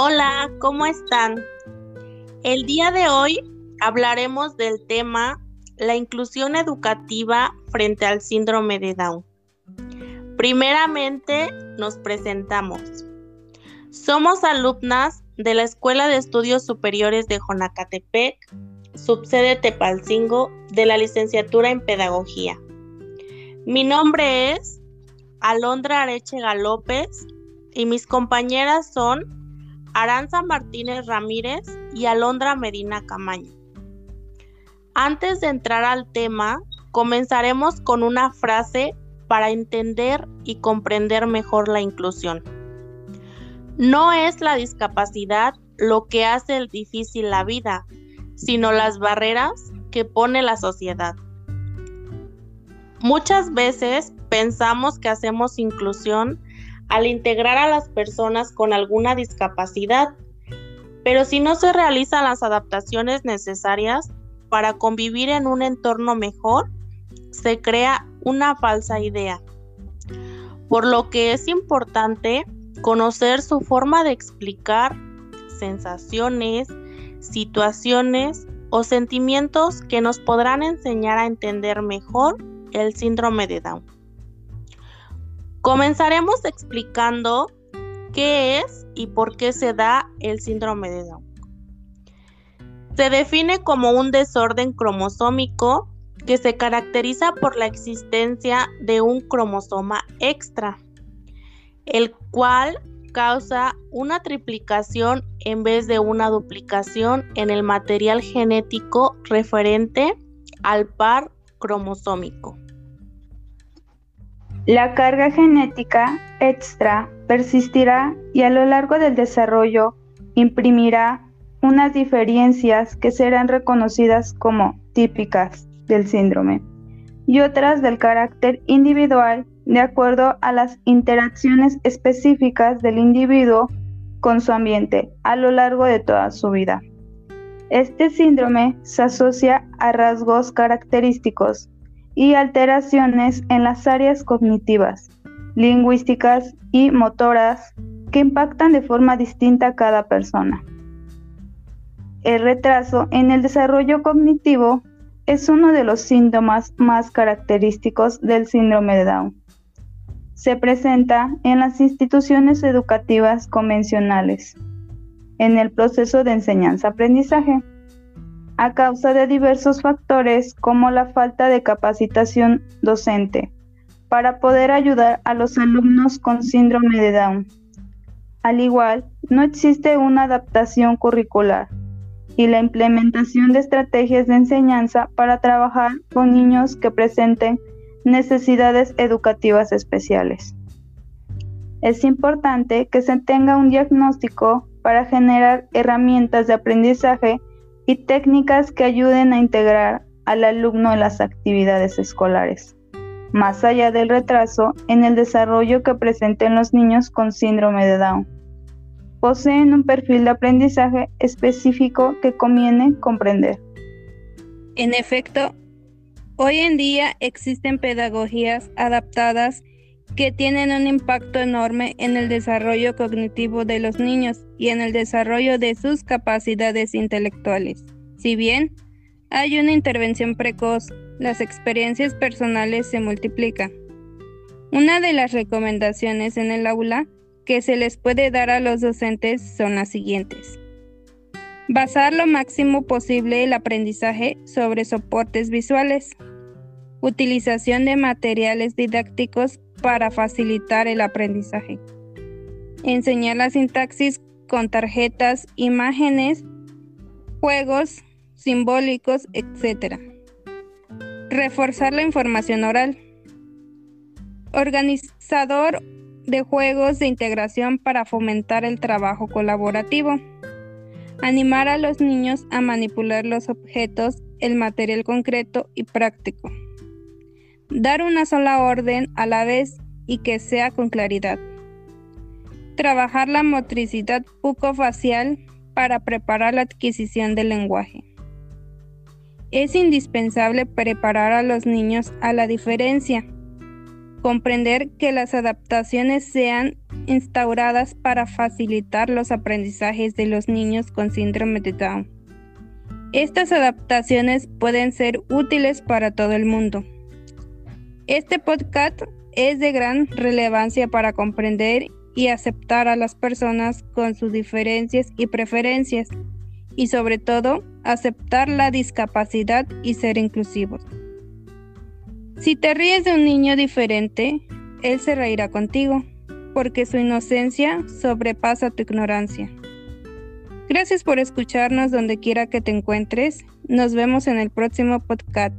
Hola, ¿cómo están? El día de hoy hablaremos del tema la inclusión educativa frente al síndrome de Down. Primeramente, nos presentamos. Somos alumnas de la Escuela de Estudios Superiores de Jonacatepec, subsede Tepalcingo, de la licenciatura en Pedagogía. Mi nombre es Alondra Arechega López y mis compañeras son Aranza Martínez Ramírez y Alondra Medina Camaño. Antes de entrar al tema, comenzaremos con una frase para entender y comprender mejor la inclusión. No es la discapacidad lo que hace difícil la vida, sino las barreras que pone la sociedad. Muchas veces pensamos que hacemos inclusión al integrar a las personas con alguna discapacidad, pero si no se realizan las adaptaciones necesarias para convivir en un entorno mejor, se crea una falsa idea. Por lo que es importante conocer su forma de explicar sensaciones, situaciones o sentimientos que nos podrán enseñar a entender mejor el síndrome de Down. Comenzaremos explicando qué es y por qué se da el síndrome de Down. Se define como un desorden cromosómico que se caracteriza por la existencia de un cromosoma extra, el cual causa una triplicación en vez de una duplicación en el material genético referente al par cromosómico. La carga genética extra persistirá y a lo largo del desarrollo imprimirá unas diferencias que serán reconocidas como típicas del síndrome y otras del carácter individual de acuerdo a las interacciones específicas del individuo con su ambiente a lo largo de toda su vida. Este síndrome se asocia a rasgos característicos y alteraciones en las áreas cognitivas, lingüísticas y motoras que impactan de forma distinta a cada persona. El retraso en el desarrollo cognitivo es uno de los síntomas más característicos del síndrome de Down. Se presenta en las instituciones educativas convencionales, en el proceso de enseñanza-aprendizaje a causa de diversos factores como la falta de capacitación docente para poder ayudar a los alumnos con síndrome de Down. Al igual, no existe una adaptación curricular y la implementación de estrategias de enseñanza para trabajar con niños que presenten necesidades educativas especiales. Es importante que se tenga un diagnóstico para generar herramientas de aprendizaje y técnicas que ayuden a integrar al alumno en las actividades escolares, más allá del retraso en el desarrollo que presenten los niños con síndrome de Down. Poseen un perfil de aprendizaje específico que conviene comprender. En efecto, hoy en día existen pedagogías adaptadas que tienen un impacto enorme en el desarrollo cognitivo de los niños y en el desarrollo de sus capacidades intelectuales. Si bien hay una intervención precoz, las experiencias personales se multiplican. Una de las recomendaciones en el aula que se les puede dar a los docentes son las siguientes. Basar lo máximo posible el aprendizaje sobre soportes visuales. Utilización de materiales didácticos para facilitar el aprendizaje. Enseñar la sintaxis con tarjetas, imágenes, juegos simbólicos, etc. Reforzar la información oral. Organizador de juegos de integración para fomentar el trabajo colaborativo. Animar a los niños a manipular los objetos, el material concreto y práctico dar una sola orden a la vez y que sea con claridad. Trabajar la motricidad bucofacial para preparar la adquisición del lenguaje. Es indispensable preparar a los niños a la diferencia, comprender que las adaptaciones sean instauradas para facilitar los aprendizajes de los niños con síndrome de Down. Estas adaptaciones pueden ser útiles para todo el mundo. Este podcast es de gran relevancia para comprender y aceptar a las personas con sus diferencias y preferencias y sobre todo aceptar la discapacidad y ser inclusivos. Si te ríes de un niño diferente, él se reirá contigo, porque su inocencia sobrepasa tu ignorancia. Gracias por escucharnos donde quiera que te encuentres. Nos vemos en el próximo podcast.